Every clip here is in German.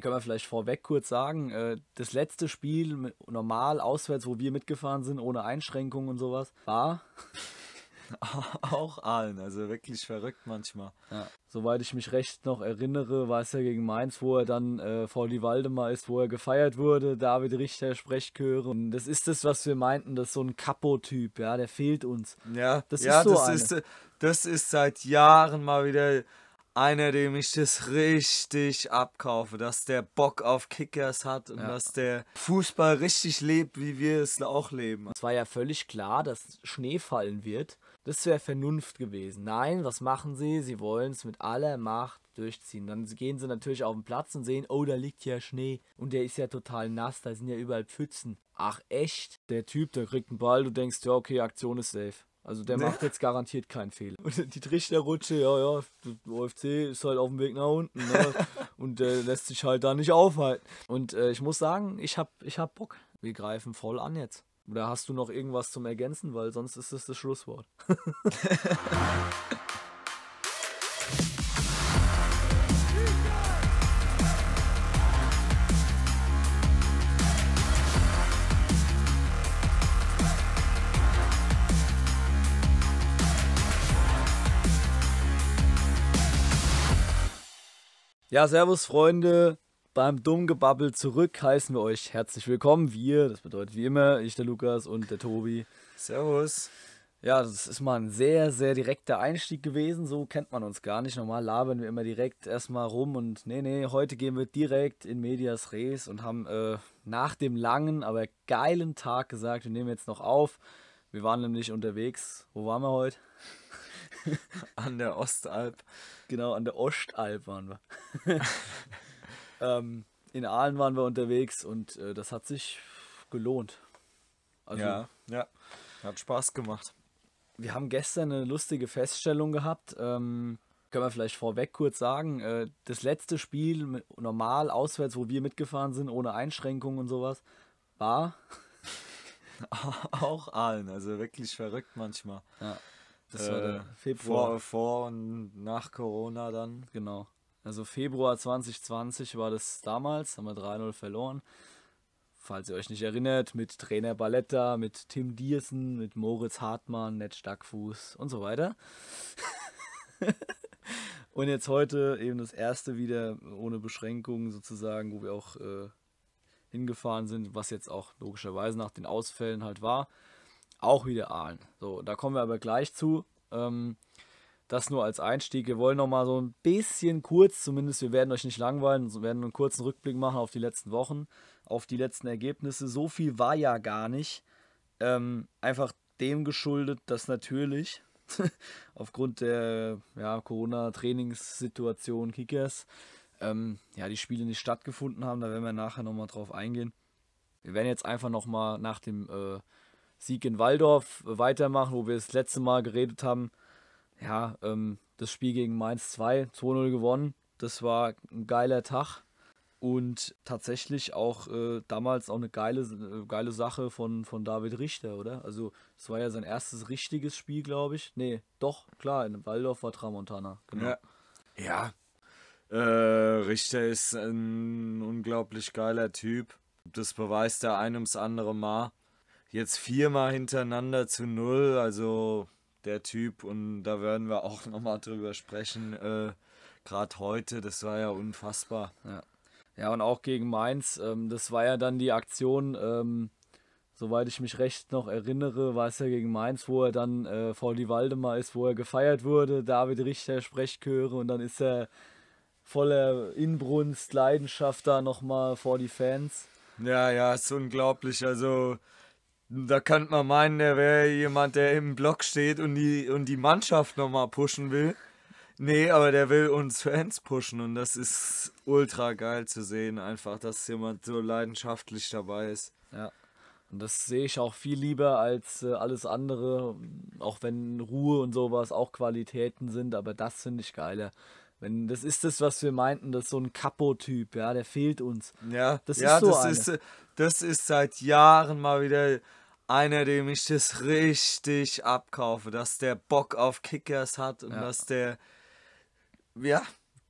können wir vielleicht vorweg kurz sagen, äh, das letzte Spiel normal auswärts, wo wir mitgefahren sind, ohne Einschränkungen und sowas, war auch allen, also wirklich verrückt manchmal. Ja. Soweit ich mich recht noch erinnere, war es ja gegen Mainz, wo er dann äh, vor die Waldemar ist, wo er gefeiert wurde, David Richter, Sprechchöre. Und das ist das, was wir meinten, das ist so ein Kapo-Typ, ja, der fehlt uns. Ja, das ja, ist so das ist das ist seit Jahren mal wieder einer, dem ich das richtig abkaufe, dass der Bock auf Kickers hat und ja. dass der Fußball richtig lebt, wie wir es auch leben. Es war ja völlig klar, dass Schnee fallen wird. Das wäre Vernunft gewesen. Nein, was machen sie? Sie wollen es mit aller Macht durchziehen. Dann gehen sie natürlich auf den Platz und sehen, oh, da liegt ja Schnee. Und der ist ja total nass, da sind ja überall Pfützen. Ach echt? Der Typ, der kriegt einen Ball, du denkst, ja, okay, Aktion ist safe. Also der macht jetzt garantiert keinen Fehler. Und die Trichterrutsche, ja, ja, der OFC ist halt auf dem Weg nach unten ne? und der lässt sich halt da nicht aufhalten. Und äh, ich muss sagen, ich hab, ich hab Bock. Wir greifen voll an jetzt. Oder hast du noch irgendwas zum Ergänzen? Weil sonst ist das das Schlusswort. Ja, servus Freunde, beim Dummgebabbel zurück heißen wir euch herzlich willkommen. Wir, das bedeutet wie immer, ich, der Lukas und der Tobi. Servus. Ja, das ist mal ein sehr, sehr direkter Einstieg gewesen. So kennt man uns gar nicht. Normal labern wir immer direkt erstmal rum und nee, nee, heute gehen wir direkt in Medias Res und haben äh, nach dem langen, aber geilen Tag gesagt, wir nehmen jetzt noch auf. Wir waren nämlich unterwegs. Wo waren wir heute? an der Ostalb. Genau, an der Ostalb waren wir. ähm, in Aalen waren wir unterwegs und äh, das hat sich gelohnt. Also, ja, ja, hat Spaß gemacht. Wir haben gestern eine lustige Feststellung gehabt. Ähm, können wir vielleicht vorweg kurz sagen. Äh, das letzte Spiel normal auswärts, wo wir mitgefahren sind, ohne Einschränkungen und sowas, war auch Aalen. Also wirklich verrückt manchmal. Ja. Das äh, war der Februar. Vor, vor und nach Corona dann. Genau. Also Februar 2020 war das damals, haben wir 3-0 verloren. Falls ihr euch nicht erinnert, mit Trainer Balletta, mit Tim Diersen, mit Moritz Hartmann, Ned Stackfuß und so weiter. und jetzt heute eben das erste wieder ohne Beschränkungen sozusagen, wo wir auch äh, hingefahren sind, was jetzt auch logischerweise nach den Ausfällen halt war auch wieder Aalen. So, da kommen wir aber gleich zu. Ähm, das nur als Einstieg. Wir wollen noch mal so ein bisschen kurz, zumindest wir werden euch nicht langweilen, wir werden einen kurzen Rückblick machen auf die letzten Wochen, auf die letzten Ergebnisse. So viel war ja gar nicht. Ähm, einfach dem geschuldet, dass natürlich aufgrund der ja, Corona-Trainingssituation Kickers ähm, ja, die Spiele nicht stattgefunden haben. Da werden wir nachher nochmal drauf eingehen. Wir werden jetzt einfach nochmal nach dem äh, Sieg in Waldorf weitermachen, wo wir das letzte Mal geredet haben. Ja, ähm, das Spiel gegen Mainz 2, 2-0 gewonnen. Das war ein geiler Tag und tatsächlich auch äh, damals auch eine geile, äh, geile Sache von, von David Richter, oder? Also, es war ja sein erstes richtiges Spiel, glaube ich. Nee, doch, klar, in Waldorf war Tramontana. Genau. Ja. ja. Äh, Richter ist ein unglaublich geiler Typ. Das beweist er ein ums andere Mal jetzt viermal hintereinander zu null. Also der Typ, und da werden wir auch nochmal drüber sprechen, äh, gerade heute, das war ja unfassbar. Ja. ja, und auch gegen Mainz, ähm, das war ja dann die Aktion, ähm, soweit ich mich recht noch erinnere, war es ja gegen Mainz, wo er dann äh, vor die Waldemar ist, wo er gefeiert wurde, David Richter, Sprechchöre, und dann ist er voller Inbrunst, Leidenschaft da nochmal vor die Fans. Ja, ja, ist unglaublich. Also da könnte man meinen, der wäre jemand, der im Block steht und die, und die Mannschaft nochmal pushen will. Nee, aber der will uns Fans pushen und das ist ultra geil zu sehen, einfach, dass jemand so leidenschaftlich dabei ist. Ja. Und das sehe ich auch viel lieber als äh, alles andere, auch wenn Ruhe und sowas auch Qualitäten sind, aber das finde ich geiler. Wenn, das ist das, was wir meinten, das ist so ein Kapo-Typ, ja, der fehlt uns. Ja, das ja, ist so das ist, das ist seit Jahren mal wieder einer, dem ich das richtig abkaufe, dass der Bock auf Kickers hat und ja. dass der, ja,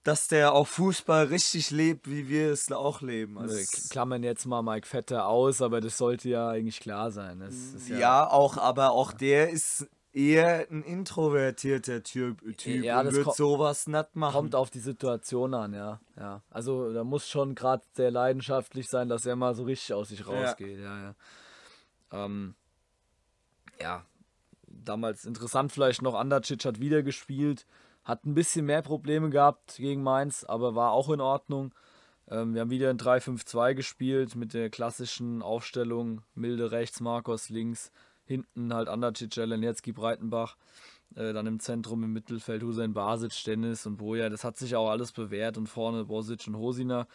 dass der auch Fußball richtig lebt, wie wir es auch leben. Also Wir klammern jetzt mal Mike Vetter aus, aber das sollte ja eigentlich klar sein. Ist ja, ja, auch, aber auch der ist eher ein introvertierter Typ, typ Ja, und das wird sowas nicht machen. kommt auf die Situation an, ja. ja. Also da muss schon gerade sehr leidenschaftlich sein, dass er mal so richtig aus sich rausgeht. Ja, ja. Ähm, ja, damals interessant vielleicht noch, Andercic hat wieder gespielt, hat ein bisschen mehr Probleme gehabt gegen Mainz, aber war auch in Ordnung. Ähm, wir haben wieder ein 3-5-2 gespielt mit der klassischen Aufstellung, Milde rechts, Marcos links, hinten halt Andercic, Jelenetski, Breitenbach, äh, dann im Zentrum im Mittelfeld Hussein Basic, Dennis und Boja. Das hat sich auch alles bewährt und vorne Bosic und Hosina.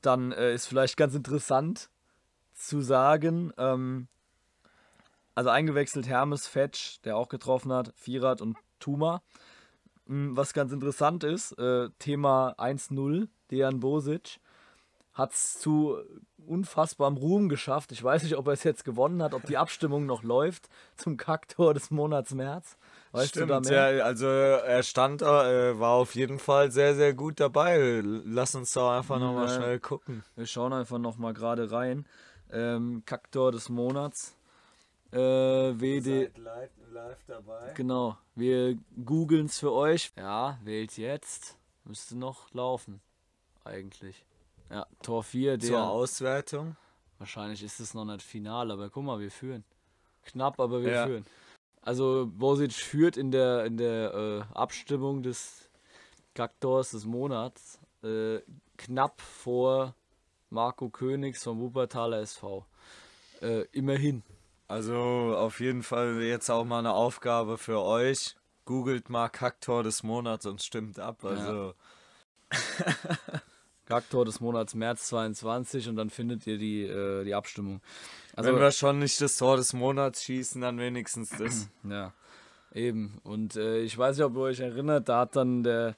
Dann äh, ist vielleicht ganz interessant zu sagen, ähm, also eingewechselt Hermes, Fetch, der auch getroffen hat, Vierat und Tuma. Mm, Was ganz interessant ist, äh, Thema 1-0, Dejan Bosic hat es zu unfassbarem Ruhm geschafft. Ich weiß nicht, ob er es jetzt gewonnen hat, ob die Abstimmung noch läuft zum Kacktor des Monats März. Weißt du da Stimmt, mehr? ja, also er stand, äh, war auf jeden Fall sehr, sehr gut dabei. Lass uns doch einfach nochmal Ja. schnell gucken. Wir schauen einfach nochmal gerade rein. Ähm, Kacktor des Monats. Äh, WD. live, live dabei. Genau, wir googeln es für euch. Ja, wählt jetzt. Müsste noch laufen. Eigentlich. Ja, Tor 4, Zur. Auswertung. Wahrscheinlich ist es noch nicht final, aber guck mal, wir führen. Knapp, aber wir Ja. führen. Also Bosic führt in der, in der äh, Abstimmung des Kaktors des Monats äh, knapp vor Marco Königs vom Wuppertaler SV. Äh, immerhin. Also auf jeden Fall jetzt auch mal eine Aufgabe für euch. Googelt mal Kacktor des Monats und stimmt ab. Also Kaktor des Monats März 22 und dann findet ihr die, äh, die Abstimmung. Also, wenn wir schon nicht das Tor des Monats schießen, dann wenigstens das. ja, eben. Und äh, ich weiß nicht, ob ihr euch erinnert, da hat dann der,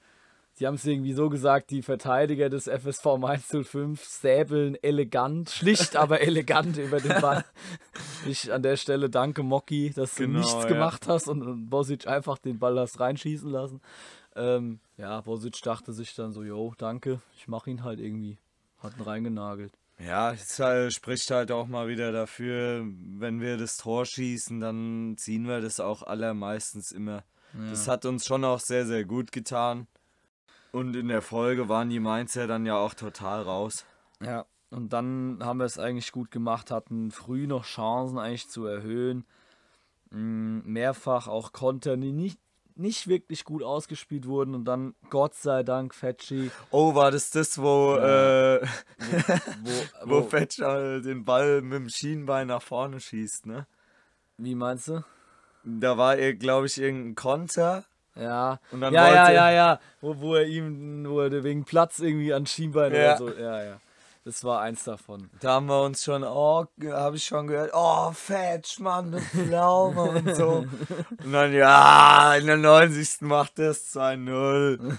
die haben es irgendwie so gesagt, die Verteidiger des FSV 105 säbeln elegant, schlicht, aber elegant über den Ball. Ich an der Stelle danke Mocky, dass du Genau, nichts ja. gemacht hast und, Bosic einfach den Ball hast reinschießen lassen. Ähm, ja, Bosic dachte sich dann so, yo, danke, ich mach ihn halt irgendwie. Hat ihn reingenagelt. Ja, es halt, spricht halt auch mal wieder dafür, wenn wir das Tor schießen, dann ziehen wir das auch allermeistens immer. Das hat uns schon auch sehr, sehr gut getan. Und in der Folge waren die Mainzer dann ja auch total raus. Ja, und dann haben wir es eigentlich gut gemacht, hatten früh noch Chancen eigentlich zu erhöhen. Mm, Mehrfach auch Konter, die nicht, nicht wirklich gut ausgespielt wurden und dann Gott sei Dank Fetschi, Oh, war das das, wo, Ja. äh, wo, wo wo, Fetch äh, den Ball mit dem Schienbein nach vorne schießt, ne? wie meinst du? Da war, glaube ich, irgendein Konter. Ja, Und dann ja, ja, ja, ja, wo, wo er ihm, wo er wegen Platz irgendwie an Schienbein Ja. oder so, ja, ja. Das war eins davon. Da haben wir uns schon, oh, habe ich schon gehört, oh, Fetch, Mann, du Pflaume und so. Und dann, ja, in der 90. macht das 2-0.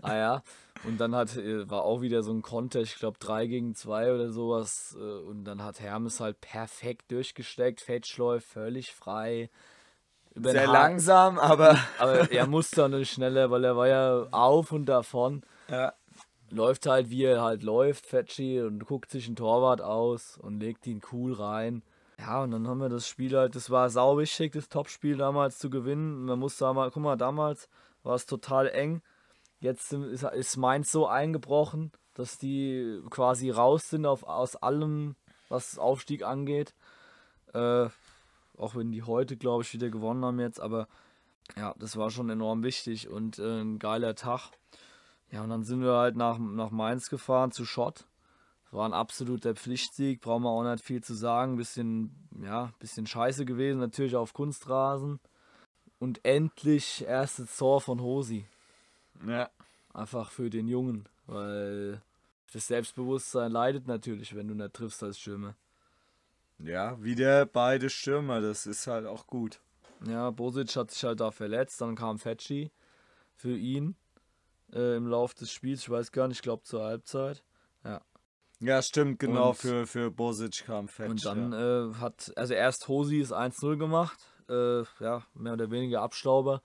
Ah ja. Und dann hat, äh, war auch wieder so ein Konter, ich glaube 3 gegen 2 oder sowas. äh, Und dann hat Hermes halt perfekt durchgesteckt. Fetch läuft völlig frei. Sehr Ha- langsam, aber Aber er musste dann nicht schneller, weil er war ja auf und davon. ja, Läuft halt, wie er halt läuft, Fetschi, und guckt sich einen Torwart aus und legt ihn cool rein. Ja, und dann haben wir das Spiel halt, das war sau wichtig, das Topspiel damals zu gewinnen. Man muss da mal, guck mal, damals war es total eng. Jetzt ist, ist Mainz so eingebrochen, dass die quasi raus sind auf, aus allem, was Aufstieg angeht. Äh, auch wenn die heute, glaube ich, wieder gewonnen haben jetzt, aber ja, das war schon enorm wichtig und äh, ein geiler Tag. Ja, und dann sind wir halt nach, nach Mainz gefahren zu Schott. War ein absoluter Pflichtsieg, brauchen wir auch nicht viel zu sagen. Bisschen, ja, bisschen scheiße gewesen, natürlich auf Kunstrasen. Und endlich erstes Tor von Hosi. ja. Einfach für den Jungen, weil das Selbstbewusstsein leidet natürlich, wenn du nicht triffst als Stürmer. Ja, wieder beide Stürmer, das ist halt auch gut. Ja, Bosic hat sich halt da verletzt, dann kam Fetschi für ihn äh, im Lauf des Spiels, ich weiß gar nicht, ich glaube zur Halbzeit. Ja, stimmt, genau, Und- für, für Bosic kam Fetch. Und dann ja. äh, hat, also erst Hosi ist 1-0 gemacht, äh, ja, mehr oder weniger Abstauber.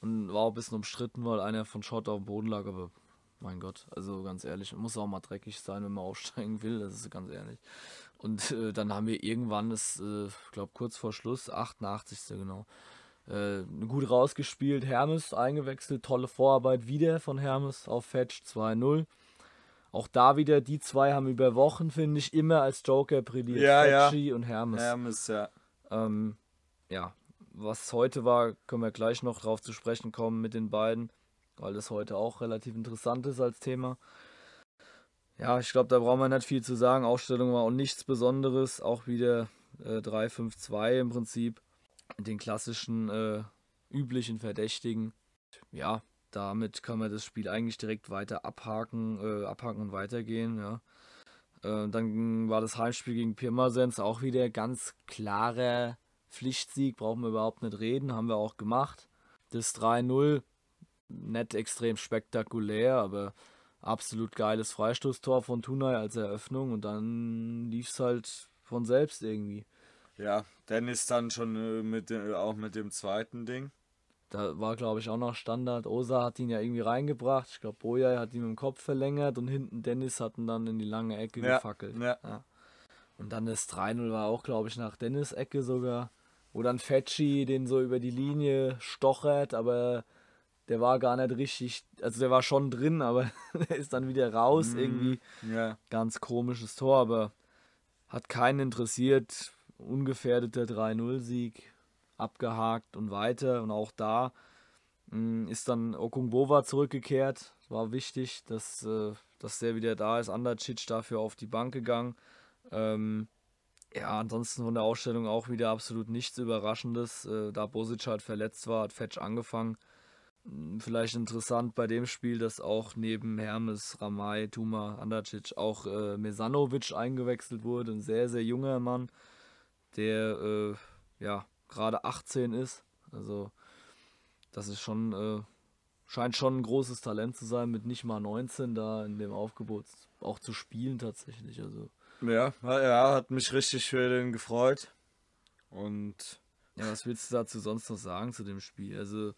und war auch ein bisschen umstritten, weil einer von Schott auf dem Boden lag, aber mein Gott, also ganz ehrlich, muss auch mal dreckig sein, wenn man aufsteigen will, das ist ganz ehrlich. Und äh, dann haben wir irgendwann, das, äh, glaube kurz vor Schluss, 88. genau, äh, gut rausgespielt, Hermes eingewechselt, tolle Vorarbeit wieder von Hermes auf Fetch 2-0. Auch da wieder, die zwei haben über Wochen, finde ich, immer als Joker brilliert. Ja, Fetchy und Hermes. Hermes, ja. Ähm, ja, was heute war, können wir gleich noch drauf zu sprechen kommen mit den beiden, weil das heute auch relativ interessant ist als Thema. Ja, ich glaube, da brauchen wir nicht viel zu sagen. Ausstellung war auch nichts Besonderes. Auch wieder äh, 3-5-2 im Prinzip. Den klassischen, äh, üblichen Verdächtigen. Ja, damit kann man das Spiel eigentlich direkt weiter abhaken, äh, abhaken und weitergehen. Ja. Äh, dann war das Heimspiel gegen Pirmasens auch wieder ganz klarer Pflichtsieg. Brauchen wir überhaupt nicht reden. Haben wir auch gemacht. Das 3-0, nicht extrem spektakulär, aber absolut geiles Freistoßtor von Tunay als Eröffnung und dann lief es halt von selbst irgendwie. Ja, Dennis dann schon äh, mit, äh, auch mit dem zweiten Ding. Da war, glaube ich, auch noch Standard. Osa hat ihn ja irgendwie reingebracht. Ich glaube, Boja hat ihn mit dem Kopf verlängert und hinten Dennis hat ihn dann in die lange Ecke Ja, gefackelt. ja. Und dann das 3-0 war auch, glaube ich, nach Dennis Ecke sogar. Wo dann Fetschi den so über die Linie stochert, aber der war gar nicht richtig. Also der war schon drin, aber der ist dann wieder raus. Mhm. Irgendwie Ja, ganz komisches Tor, aber hat keinen interessiert. Ungefährdeter 3-0-Sieg, abgehakt und weiter. Und auch da mh, ist dann Okungbova zurückgekehrt. War wichtig, dass, äh, dass der wieder da ist. Andercic dafür auf die Bank gegangen. Ähm, ja, ansonsten von der Ausstellung auch wieder absolut nichts Überraschendes. Äh, da Bosic halt verletzt war, hat Fetch angefangen. Hm, Vielleicht interessant bei dem Spiel, dass auch neben Hermes, Ramay, Tuma, Andacic auch äh, Mesanovic eingewechselt wurde. Ein sehr, sehr junger Mann, der äh, ja gerade 18 ist. Also, das ist schon, äh, scheint schon ein großes Talent zu sein, mit nicht mal 19 da in dem Aufgebot auch zu spielen tatsächlich. Also, ja, ja, hat mich richtig für den gefreut. Und ja, was willst du dazu sonst noch sagen zu dem Spiel? Also,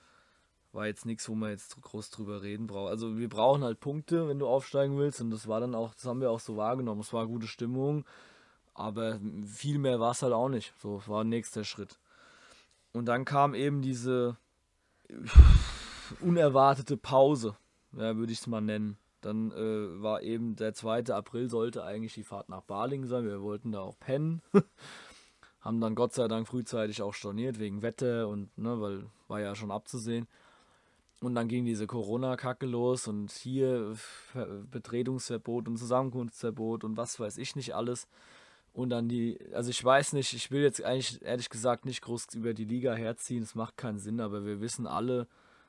war jetzt nichts, wo man jetzt groß drüber reden braucht. Also wir brauchen halt Punkte, wenn du aufsteigen willst. Und das war dann auch, das haben wir auch so wahrgenommen. Es war gute Stimmung, aber viel mehr war es halt auch nicht. So war nächster Schritt. Und dann kam eben diese unerwartete Pause, ja, würde ich es mal nennen. Dann äh, war eben der 2. April sollte eigentlich die Fahrt nach Baling sein. Wir wollten da auch pennen. Haben dann Gott sei Dank frühzeitig auch storniert wegen Wetter und ne, weil war ja schon abzusehen. Und dann ging diese Corona-Kacke los und hier Ver Betretungsverbot und Zusammenkunftsverbot und was weiß ich nicht alles. Und dann die, also ich weiß nicht, ich will jetzt eigentlich ehrlich gesagt nicht groß über die Liga herziehen, es macht keinen Sinn, aber wir wissen alle,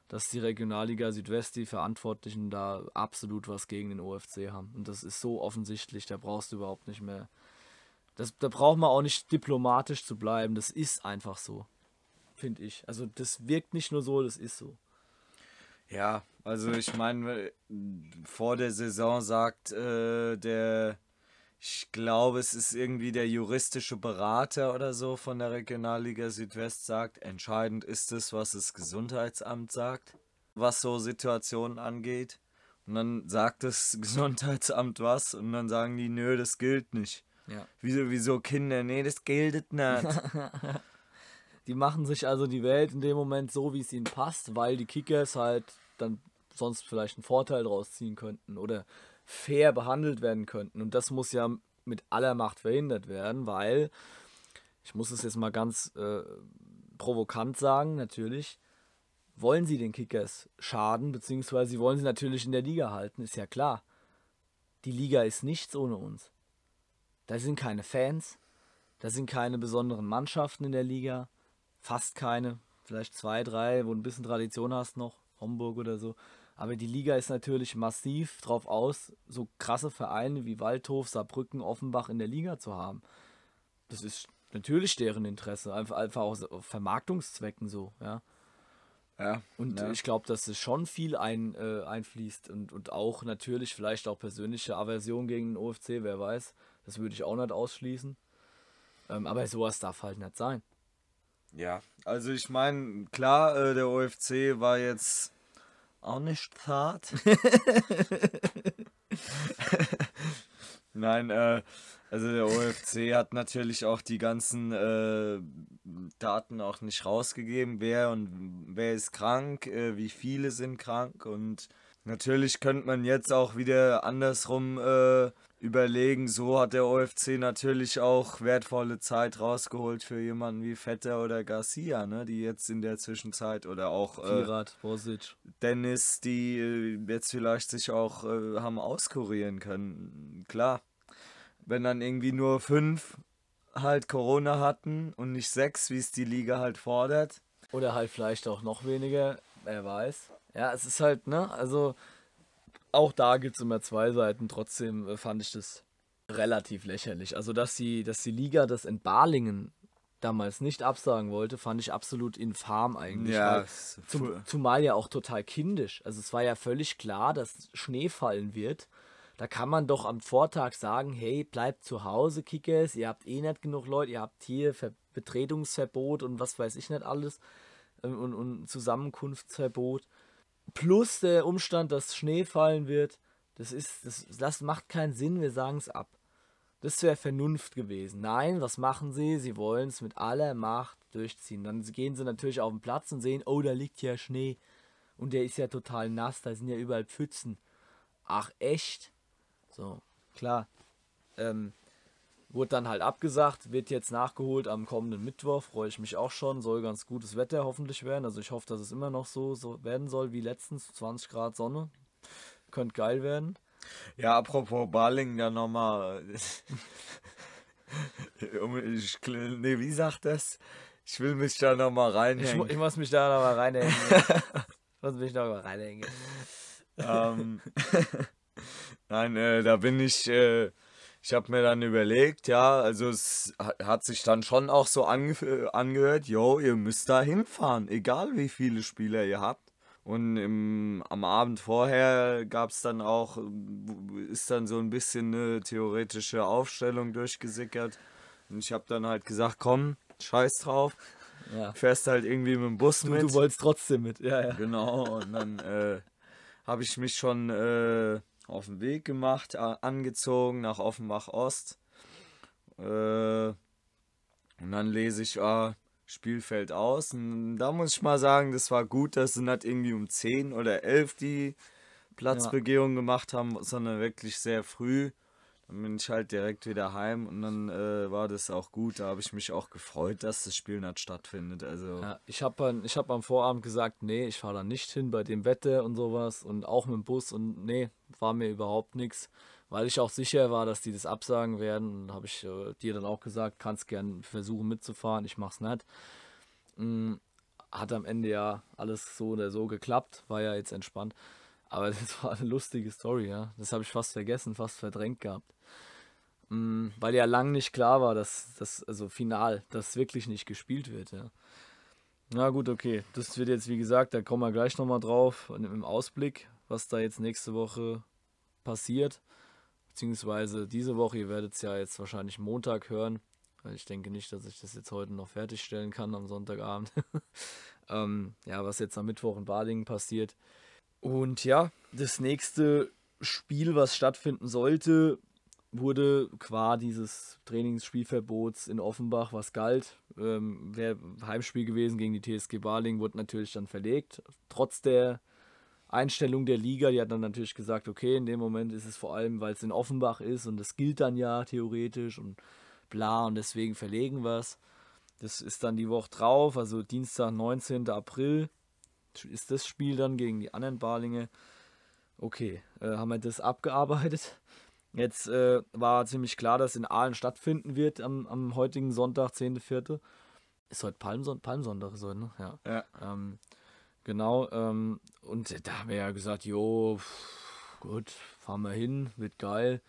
dass die Regionalliga Südwest, die Verantwortlichen da absolut was gegen den OFC haben. Und das ist so offensichtlich, da brauchst du überhaupt nicht mehr. Das, da braucht man auch nicht diplomatisch zu bleiben, das ist einfach so, finde ich. Also das wirkt nicht nur so, das ist so. Ja, also ich meine, vor der Saison sagt äh, der, ich glaube, es ist irgendwie der juristische Berater oder so von der Regionalliga Südwest sagt, entscheidend ist es, was das Gesundheitsamt sagt, was so Situationen angeht. Und dann sagt das Gesundheitsamt was und dann sagen die, nö, das gilt nicht. Ja. Wieso, wieso Kinder? Nee, das gilt nicht. Die machen sich also die Welt in dem Moment so, wie es ihnen passt, weil die Kickers halt dann sonst vielleicht einen Vorteil draus ziehen könnten oder fair behandelt werden könnten. Und das muss ja mit aller Macht verhindert werden, weil, ich muss es jetzt mal ganz äh, provokant sagen, natürlich, wollen sie den Kickers schaden, beziehungsweise sie wollen sie natürlich in der Liga halten, ist ja klar. Die Liga ist nichts ohne uns. Da sind keine Fans, da sind keine besonderen Mannschaften in der Liga, fast keine, vielleicht zwei, drei, wo du ein bisschen Tradition hast noch, Homburg oder so. Aber die Liga ist natürlich massiv drauf aus, so krasse Vereine wie Waldhof, Saarbrücken, Offenbach in der Liga zu haben. Das ist natürlich deren Interesse, einfach, einfach aus Vermarktungszwecken so, ja. ja, Und ja. ich glaube, dass es schon viel ein, äh, einfließt und, und auch natürlich vielleicht auch persönliche Aversion gegen den OFC, wer weiß. Das würde ich auch nicht ausschließen. Ähm, aber sowas darf halt nicht sein. Ja, also ich meine, klar, äh, der OFC war jetzt auch nicht hart. Nein, äh, also der OFC hat natürlich auch die ganzen äh, Daten auch nicht rausgegeben, wer und wer ist krank, äh, wie viele sind krank und natürlich könnte man jetzt auch wieder andersrum äh, überlegen, so hat der OFC natürlich auch wertvolle Zeit rausgeholt für jemanden wie Vetter oder Garcia, ne, die jetzt in der Zwischenzeit oder auch äh, Pirat, Bosic. Dennis, die äh, jetzt vielleicht sich auch äh, haben auskurieren können. Klar, wenn dann irgendwie nur fünf halt Corona hatten und nicht sechs, wie es die Liga halt fordert. Oder halt vielleicht auch noch weniger, wer weiß. Ja, es ist halt, ne, also auch da gibt es immer zwei Seiten. Trotzdem äh, fand ich das relativ lächerlich. Also, dass die, dass die Liga das in Balingen damals nicht absagen wollte, fand ich absolut infam eigentlich. Ja, zum, zumal ja auch total kindisch. Also es war ja völlig klar, dass Schnee fallen wird. Da kann man doch am Vortag sagen, hey, bleibt zu Hause, Kickers, ihr habt eh nicht genug Leute, ihr habt hier Ver Betretungsverbot und was weiß ich nicht alles ähm, und, und Zusammenkunftsverbot plus der Umstand, dass Schnee fallen wird, das ist, das, das macht keinen Sinn, wir sagen es ab. Das wäre Vernunft gewesen. Nein, was machen sie? Sie wollen es mit aller Macht durchziehen. Dann gehen sie natürlich auf den Platz und sehen, oh, da liegt ja Schnee. Und der ist ja total nass, da sind ja überall Pfützen. Ach, echt? So, klar. Ähm, Wurde dann halt abgesagt, wird jetzt nachgeholt am kommenden Mittwoch, freue ich mich auch schon. Soll ganz gutes Wetter hoffentlich werden. Also ich hoffe, dass es immer noch so, so werden soll wie letztens, 20 Grad Sonne. Könnte geil werden. Ja, apropos Baling, da nochmal. nee, wie sagt das? Ich will mich da nochmal reinhängen. Ich, ich, muss mich da nochmal reinhängen. ich muss mich da nochmal reinhängen. ähm, nein, äh, da bin ich. Äh, ich habe mir dann überlegt, ja, also es hat sich dann schon auch so ange angehört, yo, ihr müsst da hinfahren, egal wie viele Spieler ihr habt. Und im, am Abend vorher gab es dann auch, ist dann so ein bisschen eine theoretische Aufstellung durchgesickert. Und ich habe dann halt gesagt, komm, scheiß drauf. Ja. Fährst halt irgendwie mit dem Bus du, mit. Du wolltest trotzdem mit, ja, ja. Genau, und dann äh, habe ich mich schon äh, auf den Weg gemacht, angezogen nach Offenbach Ost. Äh, und dann lese ich, ah, Spielfeld aus. Und da muss ich mal sagen, das war gut, dass sie nicht irgendwie um 10 oder 11 die Platzbegehung ja. gemacht haben, sondern wirklich sehr früh. Dann bin ich halt direkt wieder heim und dann äh, war das auch gut. Da habe ich mich auch gefreut, dass das Spiel nicht stattfindet. Also ja, ich habe ich hab am Vorabend gesagt, nee, ich fahre da nicht hin bei dem Wetter und sowas und auch mit dem Bus und nee, war mir überhaupt nichts, weil ich auch sicher war, dass die das absagen werden. Und habe ich äh, dir dann auch gesagt, kannst gern versuchen mitzufahren, ich mach's nicht. Mhm, hat am Ende ja alles so oder so geklappt, war ja jetzt entspannt. Aber das war eine lustige Story, ja. Das habe ich fast vergessen, fast verdrängt gehabt. Mhm, weil ja lang nicht klar war, dass das, also final, dass wirklich nicht gespielt wird, ja. Na gut, okay. Das wird jetzt, wie gesagt, da kommen wir gleich nochmal drauf, im Ausblick, was da jetzt nächste Woche passiert. Beziehungsweise diese Woche, ihr werdet es ja jetzt wahrscheinlich Montag hören. Ich denke nicht, dass ich das jetzt heute noch fertigstellen kann am Sonntagabend. ähm, ja, was jetzt am Mittwoch in Badingen passiert. Und ja, das nächste Spiel, was stattfinden sollte, wurde qua dieses Trainingsspielverbots in Offenbach, was galt, ähm, wäre Heimspiel gewesen gegen die TSG Baling, wurde natürlich dann verlegt. Trotz der Einstellung der Liga, die hat dann natürlich gesagt, okay, in dem Moment ist es vor allem, weil es in Offenbach ist und das gilt dann ja theoretisch und bla und deswegen verlegen wir es. Das ist dann die Woche drauf, also Dienstag, 19. April ist das Spiel dann gegen die anderen Balinge. Okay, äh, haben wir das abgearbeitet. Jetzt äh, war ziemlich klar, dass in Aalen stattfinden wird am, am heutigen Sonntag, 10.4. Ist heute Palmson Palmsonntag, so, ne? Ja. ja. Ähm, genau. Ähm, und da haben wir ja gesagt, jo, gut, fahren wir hin, wird geil.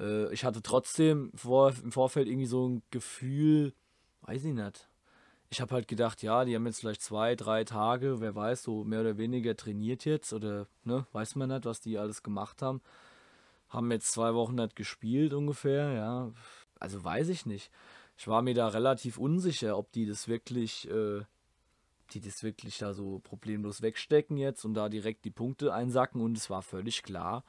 Äh, ich hatte trotzdem vor, im Vorfeld irgendwie so ein Gefühl, weiß ich nicht. Ich habe halt gedacht, ja, die haben jetzt vielleicht zwei, drei Tage, wer weiß, so mehr oder weniger trainiert jetzt oder, ne, weiß man nicht, was die alles gemacht haben haben jetzt zwei Wochen nicht gespielt ungefähr, ja. Also weiß ich nicht. ich war mir da relativ unsicher, ob die das wirklich, äh, die das wirklich da so problemlos wegstecken jetzt und da direkt die Punkte einsacken. Und es war völlig klar,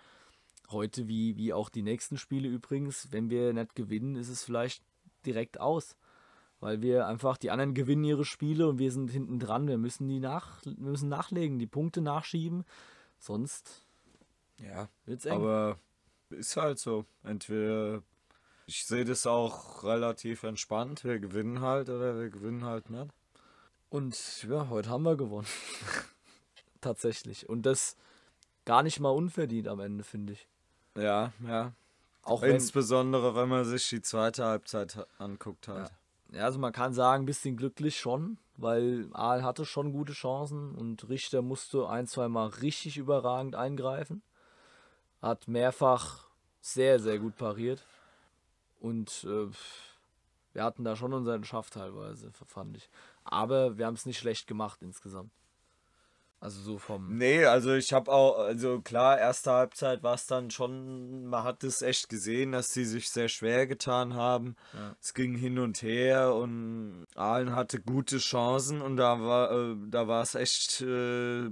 heute wie, wie auch die nächsten Spiele übrigens, wenn wir nicht gewinnen, ist es vielleicht direkt aus. Weil wir einfach, die anderen gewinnen ihre Spiele und wir sind hinten dran. Wir müssen die nach, wir müssen nachlegen, die Punkte nachschieben. Sonst Ja, wird's eng. aber ist halt so. Entweder ich sehe das auch relativ entspannt. Wir gewinnen halt oder wir gewinnen halt nicht. Und ja, heute haben wir gewonnen. Tatsächlich. Und das gar nicht mal unverdient am Ende, finde ich. Ja, ja. Auch wenn, Insbesondere wenn man sich die zweite Halbzeit ha- anguckt halt. ja, also man kann sagen, ein bisschen glücklich schon, weil Aal hatte schon gute Chancen und Richter musste ein, zwei Mal richtig überragend eingreifen. Hat mehrfach sehr, sehr gut pariert. Und äh, wir hatten da schon unseren Schaff teilweise, fand ich. Aber wir haben es nicht schlecht gemacht insgesamt. Also so vom. Nee, also ich habe auch, also klar, erste Halbzeit war es dann schon, man hat es echt gesehen, dass sie sich sehr schwer getan haben. Ja. Es ging hin und her und Aalen hatte gute Chancen und da war, äh, da war es echt äh,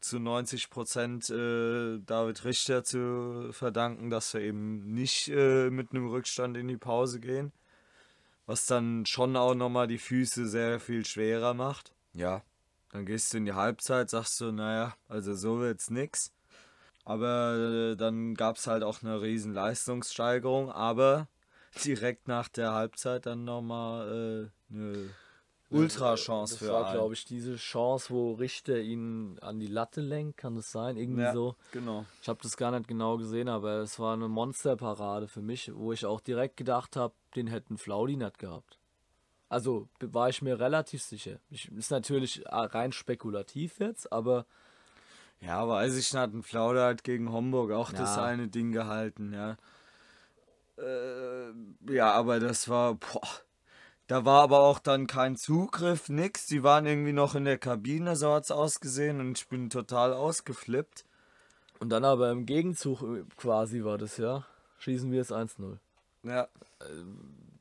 zu 90 Prozent äh, David Richter zu verdanken, dass wir eben nicht äh, mit einem Rückstand in die Pause gehen. Was dann schon auch nochmal die Füße sehr viel schwerer macht. Ja, dann gehst du in die Halbzeit, sagst du, naja, also so wird's nix. Aber äh, dann gab's halt auch eine riesen Leistungssteigerung, aber direkt nach der Halbzeit dann nochmal äh, eine Ultra-Chance das für war, einen. glaube ich, diese Chance, wo Richter ihn an die Latte lenkt, kann das sein? Irgendwie Ja, so. genau. Ich habe das gar nicht genau gesehen, aber es war eine Monsterparade für mich, wo ich auch direkt gedacht habe, den hätten Flaudi nicht gehabt. Also war ich mir relativ sicher. Ich, ist natürlich äh, rein spekulativ jetzt, aber Ja, weiß ich nicht, ein Flauder hat gegen Homburg auch das Ja. eine Ding gehalten, ja. Äh, ja, aber das war, boah, da war aber auch dann kein Zugriff, nix. Die waren irgendwie noch in der Kabine, so hat's ausgesehen und ich bin total ausgeflippt. und dann aber im Gegenzug äh, quasi war das ja, schießen wir es 1-0. Ja,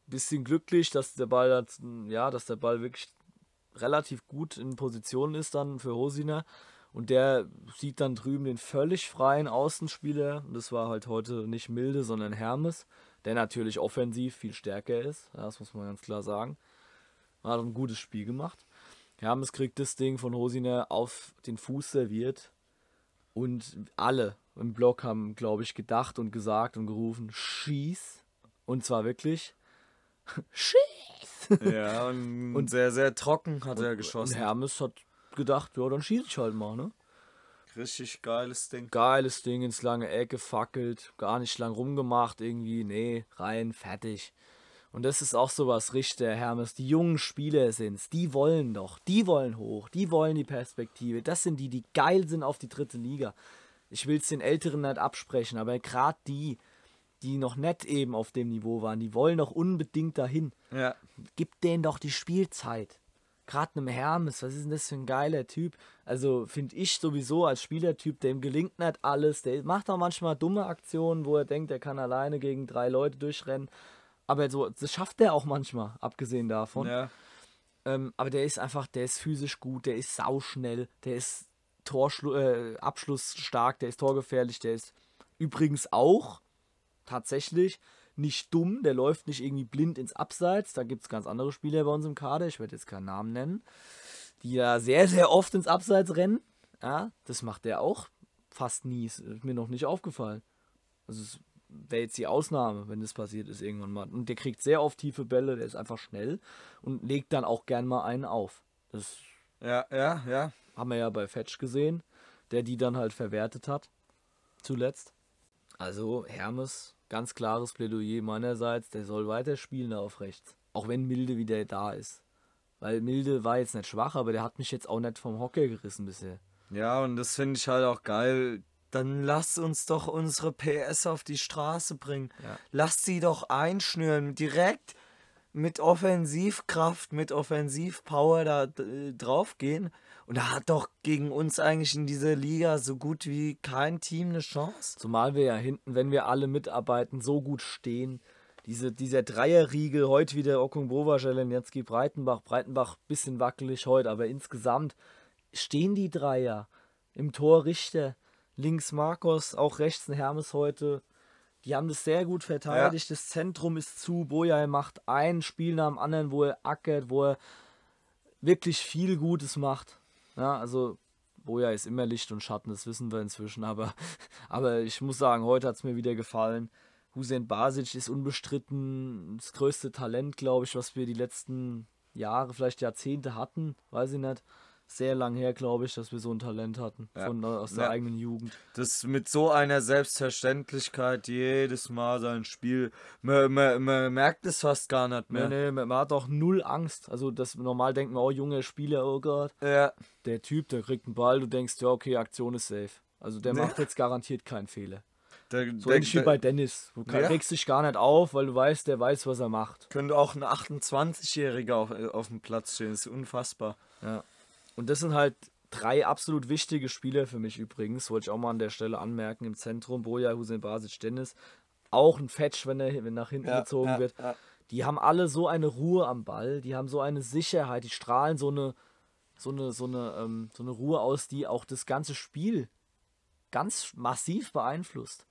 bisschen glücklich, dass der Ball, hat, ja, dass der Ball wirklich relativ gut in Position ist dann für Hosiner. Und der sieht dann drüben den völlig freien Außenspieler. Und das war halt heute nicht Milde, sondern Hermes, der natürlich offensiv viel stärker ist. Das muss man ganz klar sagen. Hat ein gutes Spiel gemacht. Hermes kriegt das Ding von Hosiner auf den Fuß serviert. Und alle im Block haben, glaube ich, gedacht und gesagt und gerufen, schieß. Und zwar wirklich, schieß. ja und, sehr, sehr trocken hat er Und geschossen. Hermes hat gedacht, ja, dann schieße ich halt mal, ne? Richtig geiles Ding. Geiles Ding ins lange Eck gefackelt, gar nicht lang rumgemacht irgendwie, nee, rein, fertig. Und das ist auch sowas, Richter, Hermes, die jungen Spieler sind's, die wollen doch, die wollen hoch, die wollen die Perspektive. Das sind die, die geil sind auf die dritte Liga. Ich will's den Älteren nicht absprechen, aber gerade die, die noch nicht eben auf dem Niveau waren, die wollen doch unbedingt dahin. Ja, gib denen doch die Spielzeit. Gerade einem Hermes, was ist denn das für ein geiler Typ? Also finde ich sowieso als Spielertyp, dem gelingt nicht alles. Der macht auch manchmal dumme Aktionen, wo er denkt, er kann alleine gegen drei Leute durchrennen. Aber so, das schafft er auch manchmal, abgesehen davon. ja. Ähm, aber der ist einfach, der ist physisch gut, der ist sauschnell, der ist Torschlu äh, abschlussstark, der ist torgefährlich, der ist übrigens auch tatsächlich nicht dumm, der läuft nicht irgendwie blind ins Abseits. Da gibt es ganz andere Spieler bei uns im Kader, ich werde jetzt keinen Namen nennen, die da sehr, sehr oft ins Abseits rennen. Ja, das macht der auch fast nie, ist mir noch nicht aufgefallen. Also es wäre jetzt die Ausnahme, wenn das passiert ist irgendwann mal. Und der kriegt sehr oft tiefe Bälle, der ist einfach schnell und legt dann auch gern mal einen auf. Das Ja, ja, ja. haben wir ja bei Fetch gesehen, der die dann halt verwertet hat. Zuletzt. Also Hermes, ganz klares Plädoyer meinerseits, der soll weiterspielen da auf rechts. Auch wenn Milde wieder da ist. Weil Milde war jetzt nicht schwach, aber der hat mich jetzt auch nicht vom Hocker gerissen bisher. Ja, und das finde ich halt auch geil. Dann lass uns doch unsere PS auf die Straße bringen. Ja. Lass sie doch einschnüren, direkt mit Offensivkraft, mit Offensivpower da äh, draufgehen. Und da hat doch gegen uns eigentlich in dieser Liga so gut wie kein Team eine Chance. Zumal wir ja hinten, wenn wir alle mitarbeiten, so gut stehen. Diese, dieser Dreierriegel, heute wieder Okungbova, Jelenetski, Breitenbach. Breitenbach bisschen wackelig heute, aber insgesamt stehen die Dreier. Im Tor Richter, links Marcos, auch rechts ein Hermes heute. Die haben das sehr gut verteidigt. Ja. Das Zentrum ist zu. Boja macht ein Spiel nach dem anderen, wo er ackert, wo er wirklich viel Gutes macht. Ja, also Boja ist immer Licht und Schatten, das wissen wir inzwischen. Aber, aber ich muss sagen, heute hat es mir wieder gefallen. Hussein Basic ist unbestritten das größte Talent, glaube ich, was wir die letzten Jahre, vielleicht Jahrzehnte hatten. Weiß ich nicht sehr lang her, glaube ich, dass wir so ein Talent hatten ja. von, aus der ja. eigenen Jugend. Das mit so einer Selbstverständlichkeit jedes Mal sein Spiel, man, man, man merkt es fast gar nicht mehr. Nee, nee, man hat auch null Angst. Also das normal denkt man, oh junge Spieler, oh Gott. Ja. Der Typ, der kriegt einen Ball, du denkst, ja okay, Aktion ist safe. Also der nee. macht jetzt garantiert keinen Fehler. Der, so der, ähnlich wie bei Dennis. Du ja. regst dich gar nicht auf, weil du weißt, der weiß, was er macht. Könnte auch ein 28-Jähriger auf, auf dem Platz stehen, das ist unfassbar. Ja. Und das sind halt drei absolut wichtige Spieler für mich übrigens, wollte ich auch mal an der Stelle anmerken, im Zentrum, Boja, Hussein Basic, Dennis, auch ein Fetch, wenn er wenn nach hinten ja, gezogen ja, wird. Ja. Die haben alle so eine Ruhe am Ball, die haben so eine Sicherheit, die strahlen so eine, so eine, so eine, ähm, so eine Ruhe aus, die auch das ganze Spiel ganz massiv beeinflusst.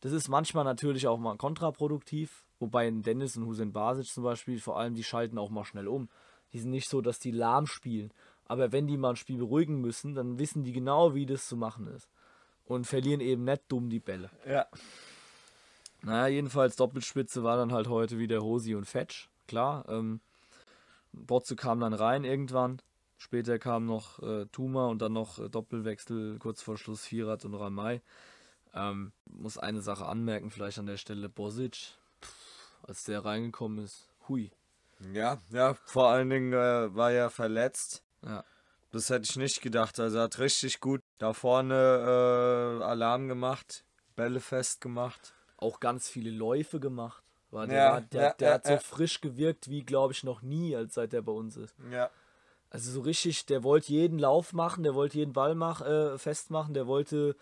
Das ist manchmal natürlich auch mal kontraproduktiv, wobei Dennis und Hussein Basic zum Beispiel, vor allem, die schalten auch mal schnell um. Die sind nicht so, dass die lahm spielen. Aber wenn die mal ein Spiel beruhigen müssen, dann wissen die genau, wie das zu machen ist. Und verlieren eben nicht dumm die Bälle. Ja. Naja, jedenfalls Doppelspitze war dann halt heute wieder Hosi und Fetch. Klar. Ähm, Botze kam dann rein irgendwann. Später kam noch äh, Tuma und dann noch äh, Doppelwechsel kurz vor Schluss Vierat und Ramay. Ähm, muss eine Sache anmerken, vielleicht an der Stelle Bosic, als der reingekommen ist. Hui. Ja, ja, vor allen Dingen äh, war er verletzt. Ja. Das hätte ich nicht gedacht. Also hat richtig gut da vorne äh, Alarm gemacht, Bälle festgemacht. Auch ganz viele Läufe gemacht. War der, ja, der, ja, der ja, hat so frisch gewirkt wie, glaube ich, noch nie, als seit er bei uns ist. Ja. Also so richtig, der wollte jeden Lauf machen, der wollte jeden Ball mach, äh, festmachen, der wollte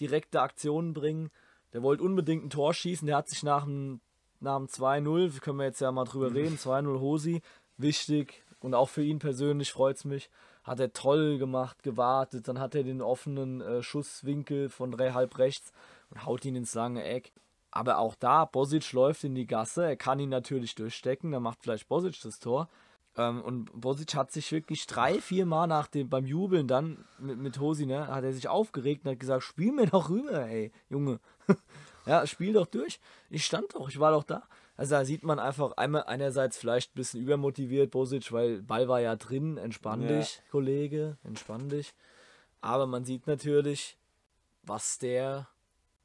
direkte Aktionen bringen, der wollte unbedingt ein Tor schießen, der hat sich nach dem, nach dem 2-0, können wir jetzt ja mal drüber mhm. reden, 2-0 Hosi, wichtig, und auch für ihn persönlich freut es mich. Hat er toll gemacht, gewartet. Dann hat er den offenen äh, Schusswinkel von halb rechts und haut ihn ins lange Eck. Aber auch da, Bosic läuft in die Gasse. Er kann ihn natürlich durchstecken. Dann macht vielleicht Bosic das Tor. Ähm, und Bosic hat sich wirklich drei, vier Mal nach dem, beim Jubeln dann mit, mit Hosi, ne, hat er sich aufgeregt und hat gesagt, spiel mir doch rüber, ey, Junge. ja, spiel doch durch. Ich stand doch, ich war doch da. Also da sieht man einfach einmal einerseits vielleicht ein bisschen übermotiviert, Bosic, weil Ball war ja drin, entspann ja. dich, Kollege, entspann dich. Aber man sieht natürlich, was der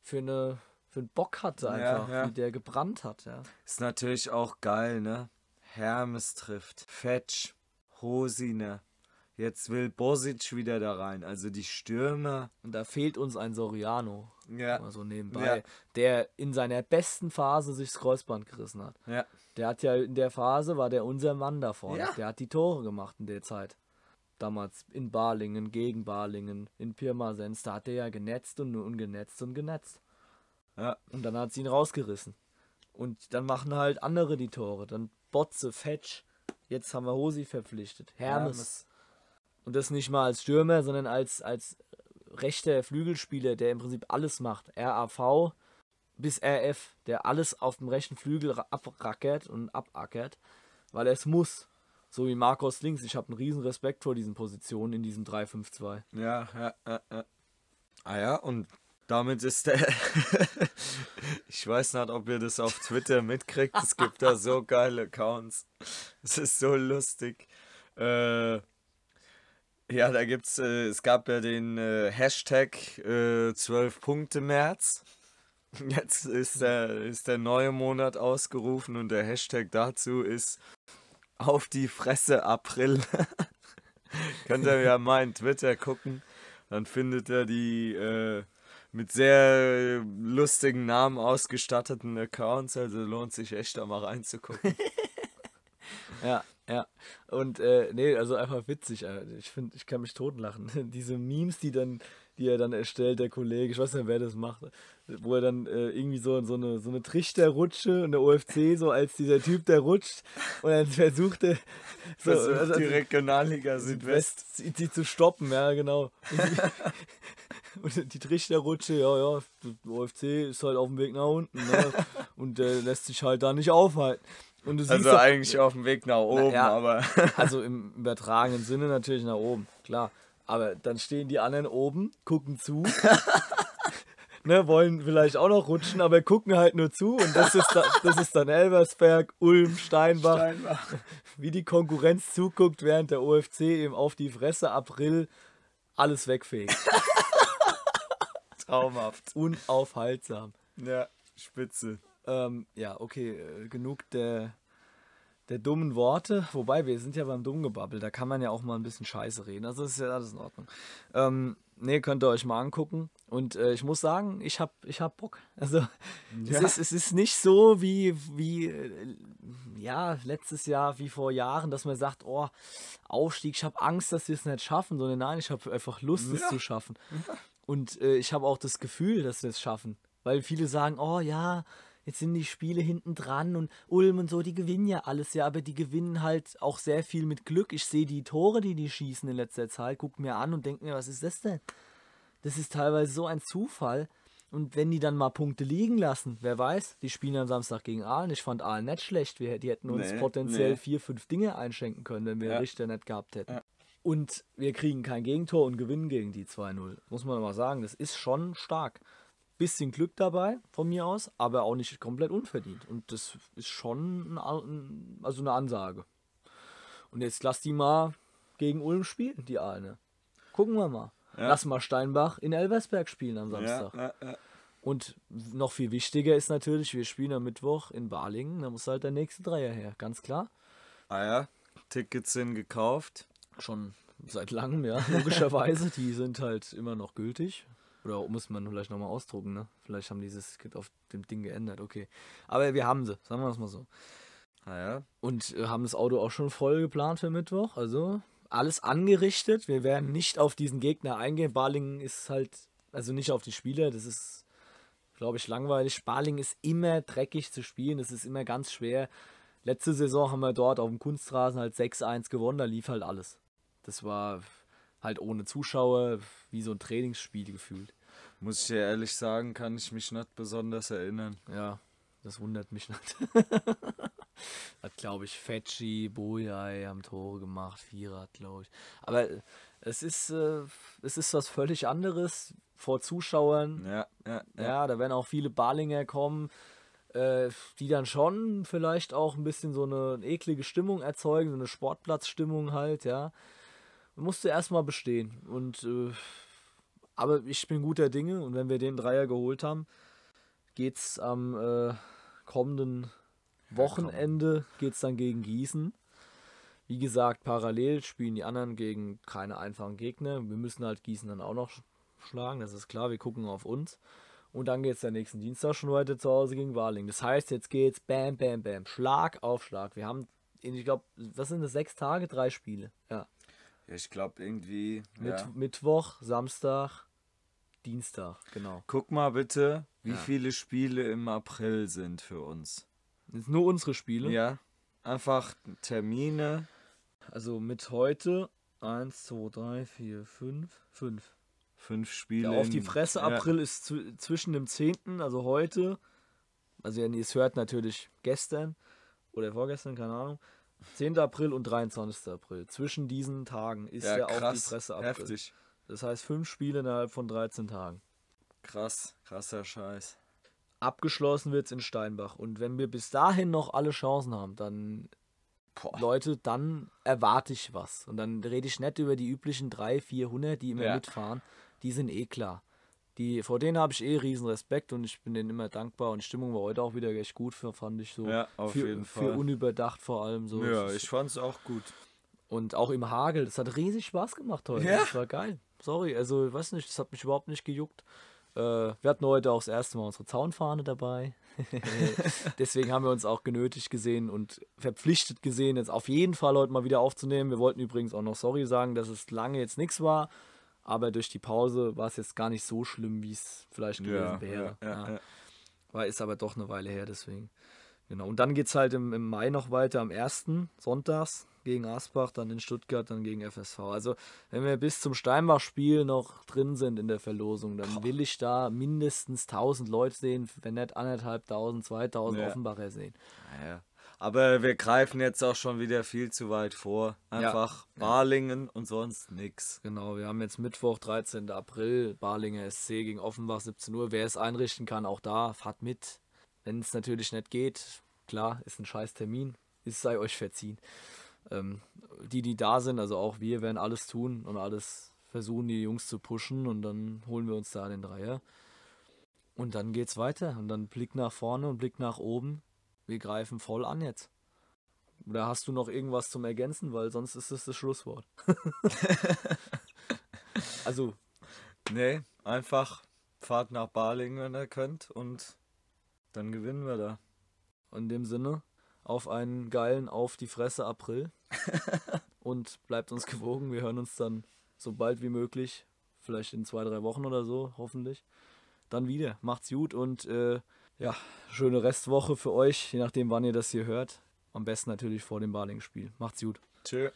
für eine für einen Bock hatte einfach, ja, ja. wie der gebrannt hat, ja. Ist natürlich auch geil, ne? Hermes trifft, Fetch, Hosine, Jetzt will Bosic wieder da rein. Also die Stürmer. Und da fehlt uns ein Soriano. Ja. Mal so nebenbei. Ja. Der in seiner besten Phase sich das Kreuzband gerissen hat. Ja. Der hat ja in der Phase, war der unser Mann da vorne. Ja. Der hat die Tore gemacht in der Zeit. Damals in Balingen, gegen Balingen, in Pirmasens. Da hat der ja genetzt und, und genetzt und genetzt. Ja. Und dann hat sie ihn rausgerissen. Und dann machen halt andere die Tore. Dann Botze, Fetch. Jetzt haben wir Hosi verpflichtet. Hermes. Hermes. Und das nicht mal als Stürmer, sondern als, als rechter Flügelspieler, der im Prinzip alles macht. RAV bis RF, der alles auf dem rechten Flügel abrackert und abackert, weil er es muss. So wie Marcos links. Ich habe einen riesen Respekt vor diesen Positionen in diesem 3-5-2. Ja, ja, ja, ja. Ah ja, und damit ist der. ich weiß nicht, ob ihr das auf Twitter mitkriegt. Es gibt da so geile Accounts. Es ist so lustig. Äh, ja, da gibt's, äh, es gab ja den äh, Hashtag äh, 12 Punkte März. Jetzt ist der, ist der neue Monat ausgerufen und der Hashtag dazu ist auf die Fresse April. Könnt ihr ja mal in Twitter gucken. Dann findet ihr die äh, mit sehr lustigen Namen ausgestatteten Accounts. Also lohnt sich echt da mal reinzugucken. ja, Ja, und äh, nee, also einfach witzig. äh, Ich finde, ich kann mich totlachen. Diese Memes, die dann, die er dann erstellt, der Kollege, ich weiß nicht, wer das macht, wo er dann äh, irgendwie so, so, eine, so eine Trichterrutsche und der OFC so als dieser Typ, der rutscht und dann versucht er so, Versucht also- die Regionalliga Südwest. sie, sie zu stoppen, ja, genau. Und die Trichterrutsche, ja, ja, der OFC ist halt auf dem Weg nach unten ne? und der lässt sich halt da nicht aufhalten. Und du siehst Also doch- eigentlich auf dem Weg nach oben, ja. aber also im übertragenen Sinne natürlich nach oben, klar. Aber dann stehen die anderen oben, gucken zu, ne, wollen vielleicht auch noch rutschen, aber gucken halt nur zu. Und das ist, da, das ist dann Elversberg, Ulm, Steinbach, Steinbach. wie die Konkurrenz zuguckt, während der OFC eben auf die Fresse April alles wegfegt. traumhaft. Unaufhaltsam. Ja, spitze. Ähm, ja, okay, äh, genug der, der dummen Worte. Wobei, wir sind ja beim Dummgebabbel, da kann man ja auch mal ein bisschen Scheiße reden. Also ist ja alles in Ordnung. Ähm, nee, könnt ihr euch mal angucken. Und äh, ich muss sagen, ich hab, ich hab Bock. Also es, Ja. ist, es ist nicht so wie, wie äh, ja, letztes Jahr, wie vor Jahren, dass man sagt, oh, Aufstieg, ich habe Angst, dass wir es nicht schaffen, sondern nein, ich habe einfach Lust, es Ja. zu schaffen. Und äh, ich habe auch das Gefühl, dass wir es schaffen. Weil viele sagen, oh ja, jetzt sind die Spiele hinten dran und Ulm und so, die gewinnen ja alles, ja, aber die gewinnen halt auch sehr viel mit Glück. Ich sehe die Tore, die die schießen in letzter Zeit, guck mir an und denke mir, was ist das denn? Das ist teilweise so ein Zufall. Und wenn die dann mal Punkte liegen lassen, wer weiß, die spielen am Samstag gegen Aalen. Ich fand Aalen nicht schlecht. Wir, die hätten uns Nee, potenziell nee. vier, fünf Dinge einschenken können, wenn wir Ja. Richter nicht gehabt hätten. Ja. Und wir kriegen kein Gegentor und gewinnen gegen die 2-0. Muss man mal sagen, das ist schon stark. Bisschen Glück dabei, von mir aus, aber auch nicht komplett unverdient. Und das ist schon ein, also eine Ansage. Und jetzt lass die mal gegen Ulm spielen, die eine. Gucken wir mal. Ja. Lass mal Steinbach in Elversberg spielen am Samstag. ja, ja. Und noch viel wichtiger ist natürlich, wir spielen am Mittwoch in Balingen, da muss halt der nächste Dreier her, ganz klar. Ah ja, Tickets sind gekauft. Schon seit langem, ja, logischerweise. die sind halt immer noch gültig. Oder muss man vielleicht nochmal ausdrucken, ne? Vielleicht haben die dieses auf dem Ding geändert, okay. Aber wir haben sie, sagen wir es mal so. Ah ja, Und äh, haben das Auto auch schon voll geplant für Mittwoch. Also alles angerichtet. Wir werden nicht auf diesen Gegner eingehen. Balingen ist halt, also nicht auf die Spieler, das ist, glaube ich, langweilig. Balingen ist immer dreckig zu spielen, das ist immer ganz schwer. Letzte Saison haben wir dort auf dem Kunstrasen halt 6-1 gewonnen, da lief halt alles. Das war halt ohne Zuschauer, wie so ein Trainingsspiel gefühlt. muss ich dir ehrlich sagen, kann ich mich nicht besonders erinnern. Ja, das wundert mich nicht. hat, glaube ich, Fetschi, Bojai haben Tore gemacht, Vierer, glaube ich. Aber es ist, äh, es ist was völlig anderes vor Zuschauern. Ja, ja, ja. Ja, da werden auch viele Balinger kommen, äh, die dann schon vielleicht auch ein bisschen so eine eklige Stimmung erzeugen, so eine Sportplatzstimmung halt, ja. Musste erstmal bestehen. Und äh, aber ich bin guter Dinge und wenn wir den Dreier geholt haben, geht's am äh, kommenden Wochenende geht's dann gegen Gießen. Wie gesagt, parallel spielen die anderen gegen keine einfachen Gegner. Wir müssen halt Gießen dann auch noch sch- schlagen, das ist klar. Wir gucken auf uns. Und dann geht es der nächsten Dienstag schon weiter zu Hause gegen Waling. Das heißt, jetzt geht's bam, bam, bam, Schlag auf Schlag. Wir haben, ich glaube, was sind das, sechs Tage, drei Spiele. Ja. Ja, ich glaube irgendwie. Mit, Ja. Mittwoch, Samstag, Dienstag, genau. Guck mal bitte, wie Ja. viele Spiele im April sind für uns. Das sind nur unsere Spiele. Ja, einfach Termine. Also mit heute 1, 2, 3, 4, 5, 5. Fünf Spiele. Ja, auf die in- Fresse, ja. April ist zw- zwischen dem 10., also heute, also ihr es hört, natürlich gestern oder vorgestern, keine Ahnung, 10. April und 23. April. Zwischen diesen Tagen ist Ja, ja auf die April. Heftig. Das heißt fünf Spiele innerhalb von 13 Tagen. Krass, krasser Scheiß. Abgeschlossen wird es in Steinbach. Und wenn wir bis dahin noch alle Chancen haben, dann, Boah. Leute, dann erwarte ich was. Und dann rede ich nicht über die üblichen 300, 400, die immer Ja. mitfahren. Die sind eh klar. Die, vor denen habe ich eh riesen Respekt und ich bin denen immer dankbar. Und die Stimmung war heute auch wieder echt gut, für, fand ich so. Ja, auf für, jeden Für Fall. unüberdacht vor allem so. Ja, Es ich fand's auch gut. Und auch im Hagel, das hat riesig Spaß gemacht heute. Ja. Das war geil. Sorry, also ich weiß nicht, das hat mich überhaupt nicht gejuckt. Äh, wir hatten heute auch das erste Mal unsere Zaunfahne dabei. Deswegen haben wir uns auch genötigt gesehen und verpflichtet gesehen, jetzt auf jeden Fall heute mal wieder aufzunehmen. Wir wollten übrigens auch noch sorry sagen, dass es lange jetzt nichts war. Aber durch die Pause war es jetzt gar nicht so schlimm, wie es vielleicht gewesen wäre. ja. War ist aber doch eine Weile her, deswegen. Genau. Und dann geht es halt im, im Mai noch weiter, am 1. Sonntags gegen Asbach, dann in Stuttgart, dann gegen FSV. Also, wenn wir bis zum Steinbach-Spiel noch drin sind in der Verlosung, dann will ich da mindestens 1000 Leute sehen, wenn nicht anderthalbtausend, 2000 Ja. Offenbacher sehen. Ja. Aber wir greifen jetzt auch schon wieder viel zu weit vor. Einfach Balingen und sonst nix. Genau, wir haben jetzt Mittwoch, 13. April, Barlinger SC gegen Offenbach, 17 Uhr. Wer es einrichten kann, auch da, fahrt mit. Wenn es natürlich nicht geht, klar, ist ein scheiß Termin, es sei euch verziehen. Ähm, die, die da sind, also auch wir, werden alles tun und alles versuchen, die Jungs zu pushen und dann holen wir uns da den Dreier. Und dann geht's weiter und dann Blick nach vorne und Blick nach oben. Wir greifen voll an jetzt. Oder hast du noch irgendwas zum Ergänzen, weil sonst ist es das Schlusswort. also, Nee, einfach fahrt nach Balingen, wenn ihr könnt und dann gewinnen wir da. in dem Sinne, auf einen geilen Auf die Fresse April. und bleibt uns gewogen. Wir hören uns dann so bald wie möglich, vielleicht in zwei, drei Wochen oder so, hoffentlich, dann wieder. Macht's gut und äh, ja, schöne Restwoche für euch, je nachdem, wann ihr das hier hört. Am besten natürlich vor dem Baling-Spiel. Macht's gut. Tschö.